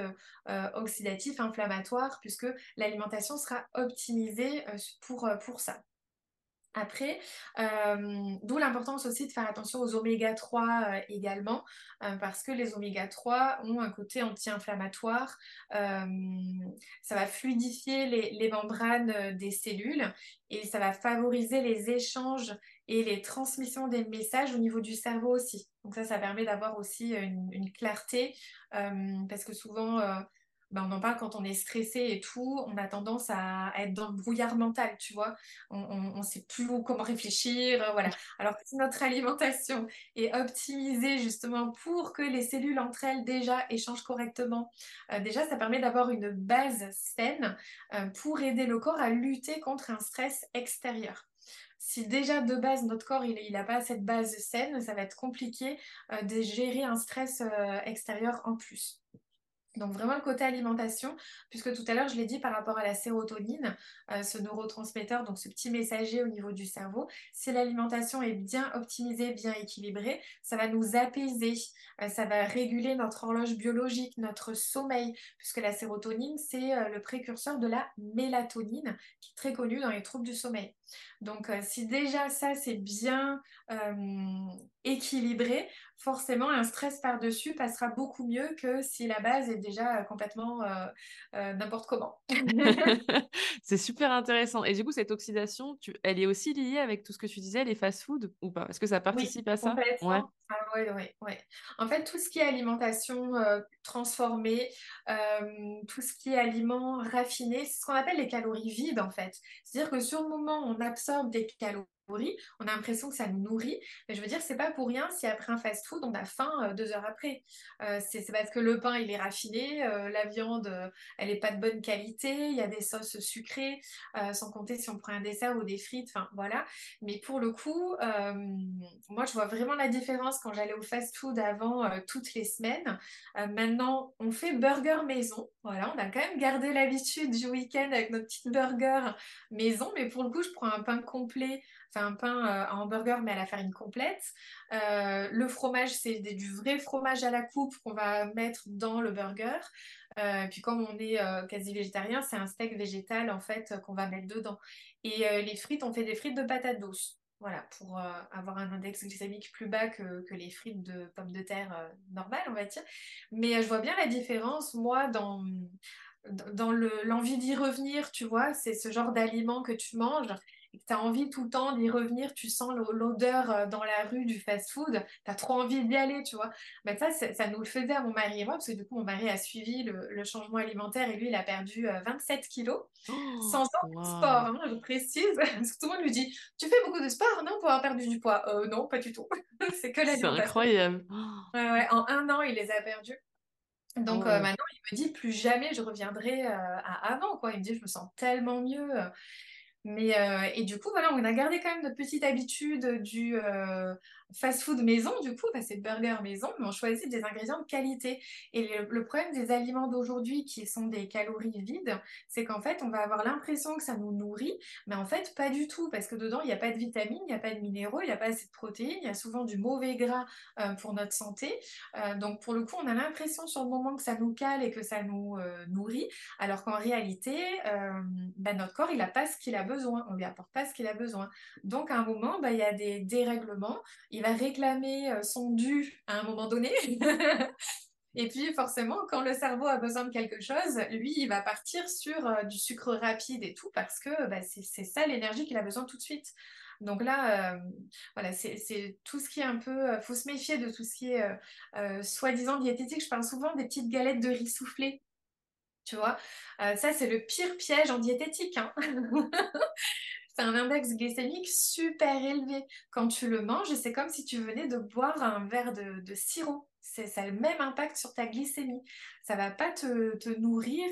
oxydatif, inflammatoire, puisque l'alimentation sera optimisée pour ça. Après, d'où l'importance aussi de faire attention aux oméga 3 euh, également, parce que les oméga 3 ont un côté anti-inflammatoire, ça va fluidifier les, membranes des cellules et ça va favoriser les échanges et les transmissions des messages au niveau du cerveau aussi. Donc ça, ça permet d'avoir aussi une, clarté, parce que souvent... euh, ben, on en parle quand on est stressé et tout, on a tendance à, être dans le brouillard mental, tu vois. On ne sait plus comment réfléchir, voilà. Alors que si notre alimentation est optimisée justement pour que les cellules entre elles déjà échangent correctement, déjà ça permet d'avoir une base saine pour aider le corps à lutter contre un stress extérieur si déjà de base notre corps il n'a pas cette base saine, ça va être compliqué euh, de gérer un stress euh, extérieur en plus. Donc vraiment le côté alimentation, puisque tout à l'heure je l'ai dit par rapport à la sérotonine, euh, ce neurotransmetteur, donc ce petit messager au niveau du cerveau, si l'alimentation est bien optimisée, bien équilibrée, ça va nous apaiser, euh, ça va réguler notre horloge biologique, notre sommeil, puisque la sérotonine c'est euh, le précurseur de la mélatonine, qui est très connue dans les troubles du sommeil. Donc si déjà ça c'est bien équilibré, forcément un stress par-dessus passera beaucoup mieux que si la base est déjà euh, complètement euh, euh, n'importe comment. c'est super intéressant. Et du coup, cette oxydation, elle est aussi liée avec tout ce que tu disais, les fast-food ou pas? Est-ce que ça participe à ça? Ouais. Ah, ouais, ouais, En fait, tout ce qui est alimentation transformée, tout ce qui est aliments raffinés, c'est ce qu'on appelle les calories vides en fait. C'est-à-dire que sur le moment, on absorbe des calories on a l'impression que ça nous nourrit, mais je veux dire, c'est pas pour rien si après un fast-food, on a faim euh, deux heures après. Euh, c'est parce que le pain, il est raffiné, euh, la viande, elle est pas de bonne qualité, il y a des sauces sucrées, sans compter si on prend un dessert ou des frites, enfin voilà. Mais pour le coup, moi, je vois vraiment la différence quand j'allais au fast-food avant toutes les semaines. maintenant, on fait burger maison. Voilà, on a quand même gardé l'habitude du week-end avec notre petite burger maison, mais pour le coup, je prends un pain complet enfin un pain euh, à hamburger mais à la farine complète. Euh, le fromage, c'est du vrai fromage à la coupe qu'on va mettre dans le burger. Euh, puis comme on est quasi végétarien, c'est un steak végétal en fait qu'on va mettre dedans. Et les frites, on fait des frites de patates douces. Voilà, pour avoir un index glycémique plus bas que, les frites de pommes de terre normales, on va dire. Mais je vois bien la différence, moi, dans, dans l'envie d'y revenir, tu vois, c'est ce genre d'aliment que tu manges et que tu as envie tout le temps d'y revenir, tu sens l'odeur euh, dans la rue du fast-food, tu as trop envie d'y aller, tu vois. Ben ça, ça nous le faisait à mon mari et moi, parce que du coup, mon mari a suivi le, changement alimentaire et lui, il a perdu 27 euh, kilos sans oh, sport, hein, je précise, parce que tout le monde lui dit Tu fais beaucoup de sport, non, pour avoir perdu du poids euh, Non, pas du tout. c'est que l'alimentation. C'est incroyable. en un an, il les a perdus. Donc maintenant, il me dit plus jamais je reviendrai à avant. Quoi. Il me dit je me sens tellement mieux. Mais, euh, et du coup, voilà, on a gardé quand même notre petite habitude du euh, fast-food maison, du coup, c'est burger maison, mais on choisit des ingrédients de qualité. Et le, problème des aliments d'aujourd'hui qui sont des calories vides, c'est qu'en fait, on va avoir l'impression que ça nous nourrit, mais en fait, pas du tout, parce que dedans, il n'y a pas de vitamines, il n'y a pas de minéraux, il n'y a pas assez de protéines, il y a souvent du mauvais gras euh, pour notre santé. donc, pour le coup, on a l'impression sur le moment que ça nous cale et que ça nous nourrit, alors qu'en réalité, bah, notre corps, il n'a pas ce qu'il a besoin besoin, on lui apporte pas ce qu'il a besoin. Donc à un moment, bah, il y a des dérèglements, il va réclamer euh, son dû à un moment donné. Et puis forcément, quand le cerveau a besoin de quelque chose, lui, il va partir sur euh, du sucre rapide et tout, parce que bah, c'est ça l'énergie qu'il a besoin tout de suite. Donc là, euh, voilà, c'est tout ce qui est un peu... Il faut se méfier de tout ce qui est soi-disant diététique. Je parle souvent des petites galettes de riz soufflé. Tu vois, euh, ça c'est le pire piège en diététique. Hein. c'est un index glycémique super élevé. Quand tu le manges, c'est comme si tu venais de boire un verre de sirop ça le même impact sur ta glycémie. Ça va pas te, nourrir.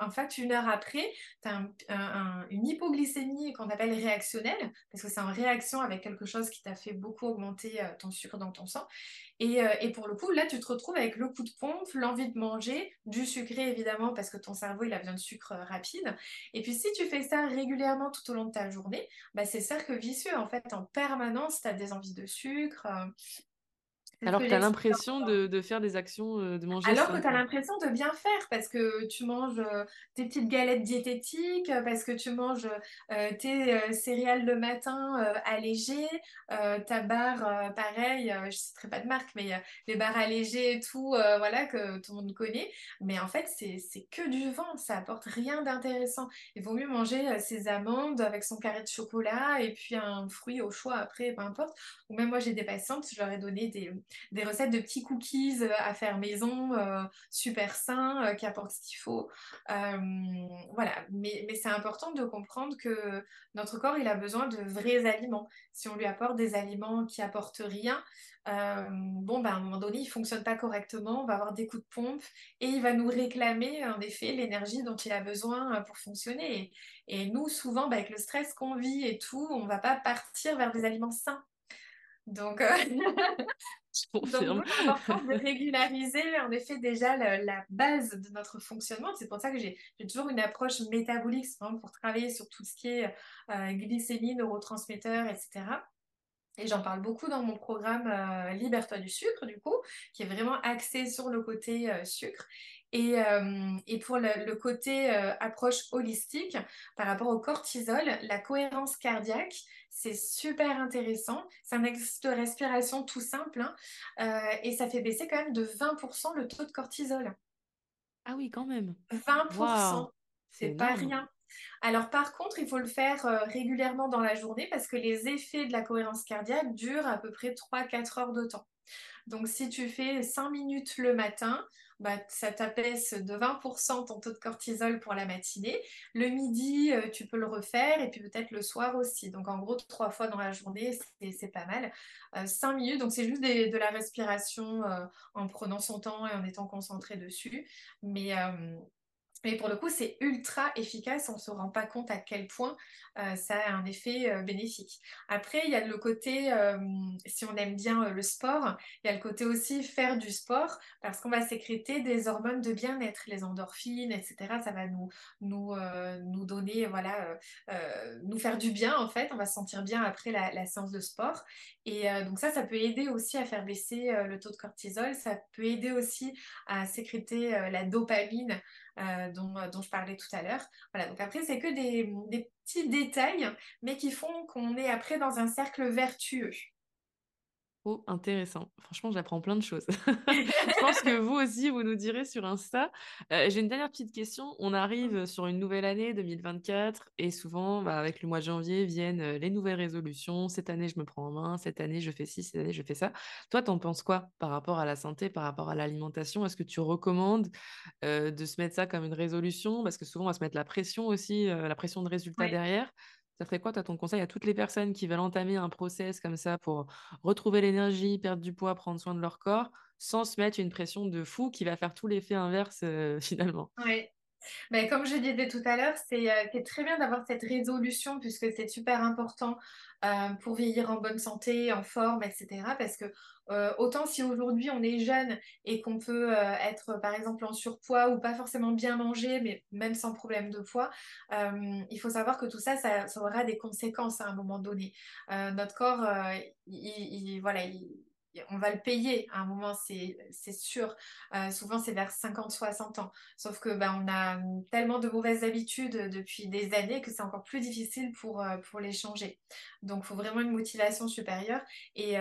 en fait, une heure après, tu as une hypoglycémie qu'on appelle réactionnelle, parce que c'est en réaction avec quelque chose qui t'a fait beaucoup augmenter euh, ton sucre dans ton sang. Euh, et, pour le coup, là, tu te retrouves avec le coup de pompe, l'envie de manger, du sucré évidemment, parce que ton cerveau, il a besoin de sucre euh, rapide. Et puis, si tu fais ça régulièrement tout au long de ta journée, bah, c'est cercle vicieux. En fait, en permanence, tu as des envies de sucre, alors que tu as l'impression de, faire des actions, euh, de manger. Alors que tu as l'impression de bien faire parce que tu manges euh, tes petites galettes diététiques, euh, parce que tu manges tes céréales le matin allégées, ta barre, pareil, je ne citerai pas de marque, mais les barres allégées et tout, voilà, que tout le monde connaît. Mais en fait, c'est que du vent, ça apporte rien d'intéressant. Il vaut mieux manger ses amandes avec son carré de chocolat et puis un fruit au choix après, peu importe. Ou même moi, j'ai des patientes, je leur ai donné des des recettes de petits cookies à faire maison, super sains, qui apportent ce qu'il faut. voilà, mais, mais c'est important de comprendre que notre corps, il a besoin de vrais aliments. Si on lui apporte des aliments qui apportent rien, bon, ben, à un moment donné, il fonctionne pas correctement, on va avoir des coups de pompe et il va nous réclamer, en effet, l'énergie dont il a besoin pour fonctionner. Et, nous, souvent, ben, avec le stress qu'on vit et tout, on va pas partir vers des aliments sains. Donc, euh... Donc, c'est important de régulariser en effet déjà la, base de notre fonctionnement. C'est pour ça que j'ai toujours une approche métabolique pour travailler sur tout ce qui est euh, glycémie, neurotransmetteurs, etc. Et j'en parle beaucoup dans mon programme euh, Libère-toi du sucre, du coup, qui est vraiment axé sur le côté euh, sucre. Et, euh, et, pour le, côté approche holistique, par rapport au cortisol, la cohérence cardiaque, c'est super intéressant. C'est un exercice de respiration tout simple hein, et ça fait baisser quand même de 20% le taux de cortisol. Ah oui, quand même. 20%. C'est pas rien. Alors par contre, il faut le faire euh, régulièrement dans la journée parce que les effets de la cohérence cardiaque durent à peu près 3-4 heures de temps. Donc si tu fais 5 minutes le matin, bah, ça t'apaise de 20% ton taux de cortisol pour la matinée. Le midi, euh, tu peux le refaire et puis peut-être le soir aussi. Donc en gros, trois fois dans la journée, c'est pas mal. 5 euh, minutes, donc c'est juste de la respiration en prenant son temps et en étant concentré dessus. Mais mais pour le coup, c'est ultra efficace, on ne se rend pas compte à quel point euh, ça a un effet euh, bénéfique. Après, il y a le côté, euh, si on aime bien le sport, il y a le côté aussi faire du sport parce qu'on va sécréter des hormones de bien-être, les endorphines, etc. Ça va nous, nous, nous donner, voilà, nous faire du bien en fait. On va se sentir bien après la, la séance de sport. Et donc ça, ça peut aider aussi à faire baisser le taux de cortisol. Ça peut aider aussi à sécréter la dopamine. Euh, dont, euh, dont, je parlais tout à l'heure. Voilà, donc après, c'est que des, petits détails, mais qui font qu'on est après dans un cercle vertueux. Oh, intéressant. Franchement, j'apprends plein de choses. je pense que vous aussi, vous nous direz sur Insta. Euh, j'ai une dernière petite question. On arrive sur une nouvelle année 2024 et souvent, bah, avec le mois de janvier, viennent euh, les nouvelles résolutions. Cette année, je me prends en main. Cette année, je fais ci. Cette année, je fais ça. Toi, t'en penses quoi par rapport à la santé, par rapport à l'alimentation? Est-ce que tu recommandes euh, de se mettre ça comme une résolution? Parce que souvent, on va se mettre la pression aussi, la pression de résultat derrière. Ça ferait quoi, toi, ton conseil à toutes les personnes qui veulent entamer un process comme ça pour retrouver l'énergie, perdre du poids, prendre soin de leur corps, sans se mettre une pression de fou qui va faire tout l'effet inverse euh, finalement? Ben, comme je disais tout à l'heure, c'est euh, très bien d'avoir cette résolution puisque c'est super important euh, pour vieillir en bonne santé, en forme, etc. Parce que euh, autant si aujourd'hui on est jeune et qu'on peut être par exemple en surpoids ou pas forcément bien manger, mais même sans problème de poids, il faut savoir que tout ça, ça, aura des conséquences à un moment donné. notre corps, il, voilà, on va le payer à un moment, c'est sûr. souvent, c'est vers 50-60 ans. Sauf que ben, on a tellement de mauvaises habitudes depuis des années que c'est encore plus difficile pour, pour les changer. Donc, il faut vraiment une motivation supérieure. Et,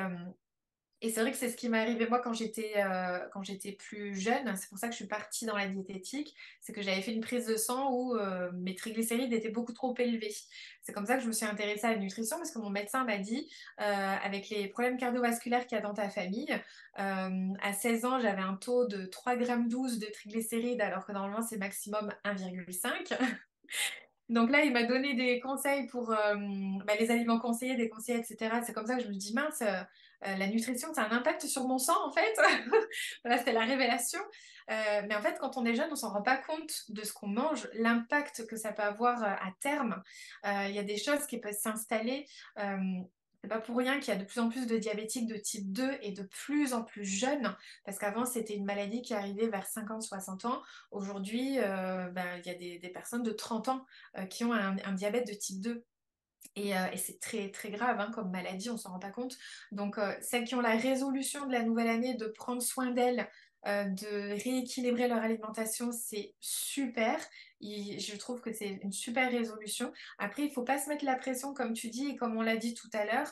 et c'est vrai que c'est ce qui m'est arrivé moi quand j'étais euh, quand j'étais plus jeune. C'est pour ça que je suis partie dans la diététique. C'est que j'avais fait une prise de sang où euh, mes triglycérides étaient beaucoup trop élevés. C'est comme ça que je me suis intéressée à la nutrition parce que mon médecin m'a dit, euh, avec les problèmes cardiovasculaires qu'il y a dans ta famille, à 16 ans, j'avais un taux de 3,12 grammes de triglycérides alors que normalement c'est maximum 1,5. Donc là, il m'a donné des conseils pour bah, les aliments conseillés, des conseils, etc. C'est comme ça que je me dis, mince, euh, la nutrition, ça a un impact sur mon sang, en fait. voilà, c'était la révélation. Euh, mais en fait, quand on est jeune, on s'en rend pas compte de ce qu'on mange, l'impact que ça peut avoir euh, à terme. Il y a des choses qui peuvent s'installer. C'est pas pour rien qu'il y a de plus en plus de diabétiques de type 2 et de plus en plus jeunes, parce qu'avant c'était une maladie qui arrivait vers 50-60 ans. Aujourd'hui, ben, il y a des, personnes de 30 ans qui ont un, un, diabète de type 2. Euh, et, c'est très très grave hein, comme maladie, on s'en rend pas compte. Donc euh, celles qui ont la résolution de la nouvelle année de prendre soin d'elles, euh, de rééquilibrer leur alimentation, c'est super. je trouve que c'est une super résolution. Après, il faut pas se mettre la pression, comme tu dis, et comme on l'a dit tout à l'heure,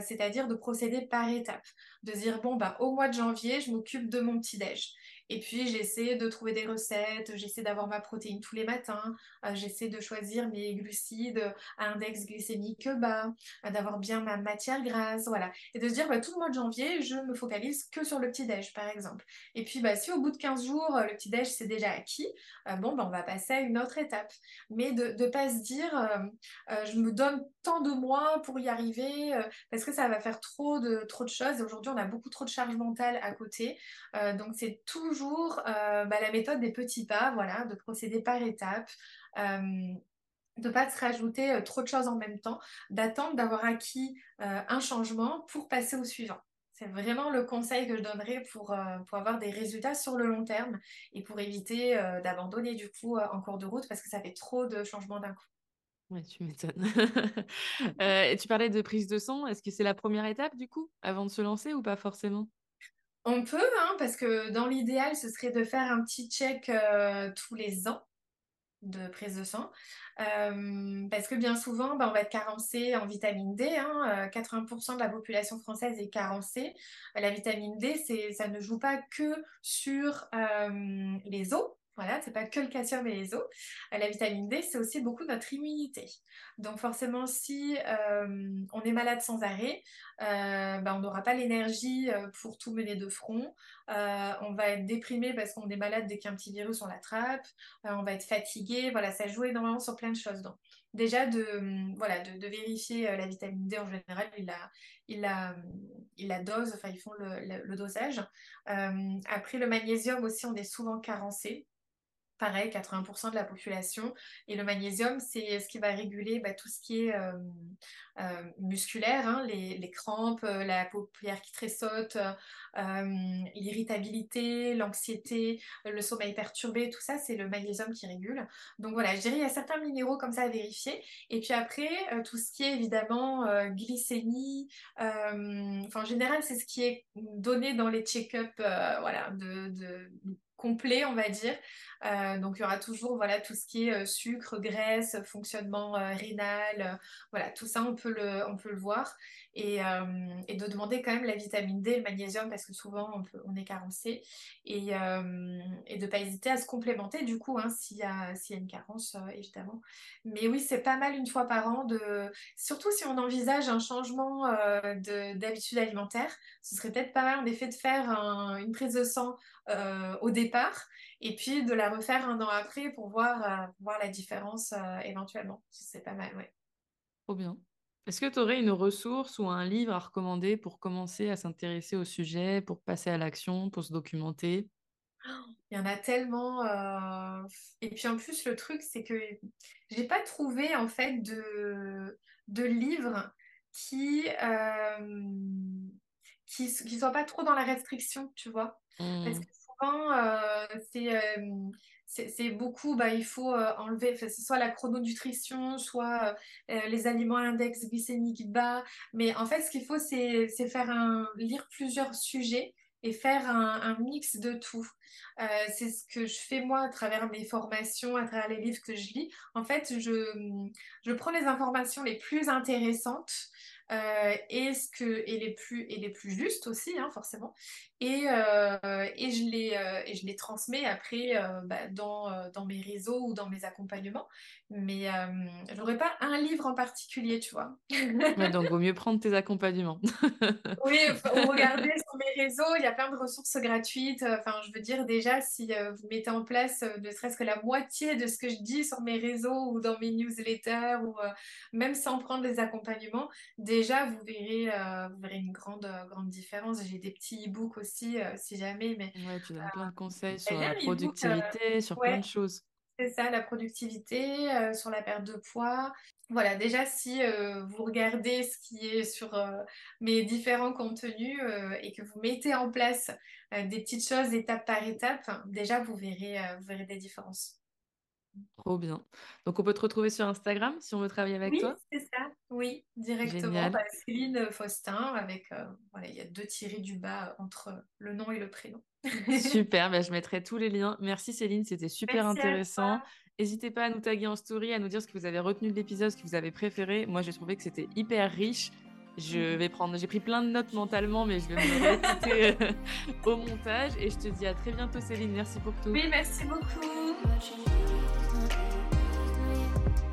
c'est-à-dire de procéder par étapes. De dire, bon, bah, au mois de janvier, je m'occupe de mon petit-déj. Et puis, j'essaie de trouver des recettes, j'essaie d'avoir ma protéine tous les matins, euh, j'essaie de choisir mes glucides à index glycémique bas, euh, d'avoir bien ma matière grasse, voilà. Et de se dire, bah, tout le mois de janvier, je me focalise que sur le petit-déj, par exemple. Et puis, bah, si au bout de 15 jours, le petit-déj, c'est déjà acquis, euh, bon, bah, on va passer à une autre étape. Mais de ne pas se dire, je me donne tant de mois pour y arriver, parce que ça va faire trop de, trop de choses. Aujourd'hui, on a beaucoup trop de charge mentale à côté. donc, c'est toujours euh, bah, la méthode des petits pas, voilà, de procéder par étapes, euh, de ne pas se rajouter euh, trop de choses en même temps, d'attendre d'avoir acquis un changement pour passer au suivant. C'est vraiment le conseil que je donnerais pour, pour avoir des résultats sur le long terme et pour éviter d'abandonner du coup en cours de route parce que ça fait trop de changements d'un coup. Oui, tu m'étonnes. et tu parlais de prise de sang. Est-ce que c'est la première étape du coup avant de se lancer ou pas forcément? On peut, hein, parce que dans l'idéal, ce serait de faire un petit check euh, tous les ans de prise de sang. Euh, parce que bien souvent, bah, on va être carencé en vitamine D. 80% hein, euh, de la population française est carencée. La vitamine D, ça ne joue pas que sur les os, voilà, c'est pas que le calcium et les os. Euh, la vitamine D, c'est aussi beaucoup notre immunité. Donc forcément, si euh, on est malade sans arrêt, euh, ben, on n'aura pas l'énergie pour tout mener de front. on va être déprimé parce qu'on est malade dès qu'un petit virus on l'attrape. on va être fatigué. Voilà, ça joue énormément sur plein de choses. Donc déjà de voilà de, vérifier la vitamine D en général, il a il la, il la dose, enfin ils font le dosage. après le magnésium aussi, on est souvent carencé pareil, 80% de la population. Et le magnésium, c'est ce qui va réguler bah, tout ce qui est euh, euh, musculaire, hein, les, crampes, euh, la paupière qui tressaute, l'irritabilité, l'anxiété, le sommeil perturbé, tout ça, c'est le magnésium qui régule. Donc voilà, je dirais il y a certains minéraux comme ça à vérifier. Et puis après, tout ce qui est évidemment glycémie, en général, c'est ce qui est donné dans les check-up voilà, de, de complet, on va dire. Euh, donc il y aura toujours voilà tout ce qui est euh, sucre, graisse, fonctionnement euh, rénal, voilà tout ça on peut le on peut le voir. Et, de demander quand même la vitamine D, le magnésium parce que souvent on peut on est carencé. Et, et de pas hésiter à se complémenter du coup hein, s'il y y a une carence évidemment. Mais oui c'est pas mal une fois par an de surtout si on envisage un changement d'habitude alimentaire, ce serait peut-être pas mal en effet de faire une prise de sang au départ. Et puis de la refaire un an après pour voir, euh, voir la différence euh, éventuellement. C'est pas mal, ouais. Trop bien. Est-ce que tu aurais une ressource ou un livre à recommander pour commencer à s'intéresser au sujet, pour passer à l'action, pour se documenter? Il y en a tellement. Euh, et puis en plus, le truc, c'est que j'ai pas trouvé en fait de, de livres qui, qui, qui soient pas trop dans la restriction, tu vois? Parce mmh. Euh, euh, c'est beaucoup, bah, il faut euh, enlever, soit la chrononutrition, soit les aliments à index glycémique bas. Mais en fait, ce qu'il faut, c'est faire un, lire plusieurs sujets et faire un, mix de tout. c'est ce que je fais moi à travers mes formations, à travers les livres que je lis. En fait, je prends les informations les plus intéressantes euh, et, ce que, et, les plus, et les plus justes aussi, hein, forcément. Et, euh, et, je les, euh, et je les transmets après bah, dans, dans mes réseaux ou dans mes accompagnements. Mais je n'aurais pas un livre en particulier, tu vois. donc, vaut mieux prendre tes accompagnements. oui, ou regarder sur mes réseaux, il y a plein de ressources gratuites. Enfin, je veux dire, déjà, si vous mettez en place ne serait-ce que la moitié de ce que je dis sur mes réseaux ou dans mes newsletters, ou même sans prendre les accompagnements, déjà, vous verrez, euh, vous verrez une grande, euh, grande différence. J'ai des petits e-books aussi, euh, si jamais. Mais, ouais, tu donnes plein de conseils sur la productivité, sur plein de choses. C'est ça, la productivité, sur la perte de poids. Voilà, déjà, si vous regardez ce qui est sur mes différents contenus et que vous mettez en place des petites choses étape par étape, déjà, vous verrez, vous verrez des différences. Trop bien. Donc, on peut te retrouver sur Instagram si on veut travailler avec toi? Oui, c'est ça. Oui, directement. Bah, Céline Faustin, avec, euh, voilà, il y a deux tirés du bas entre le nom et le prénom. super, bah, je mettrai tous les liens. Merci Céline, c'était super intéressant. N'hésitez pas à nous taguer en story, à nous dire ce que vous avez retenu de l'épisode, ce que vous avez préféré. Moi, j'ai trouvé que c'était hyper riche. Je mhm. vais prendre, j'ai pris plein de notes mentalement, mais je vais me réécouter euh, au montage. Et je te dis à très bientôt, Céline. Merci pour tout. Oui, merci beaucoup.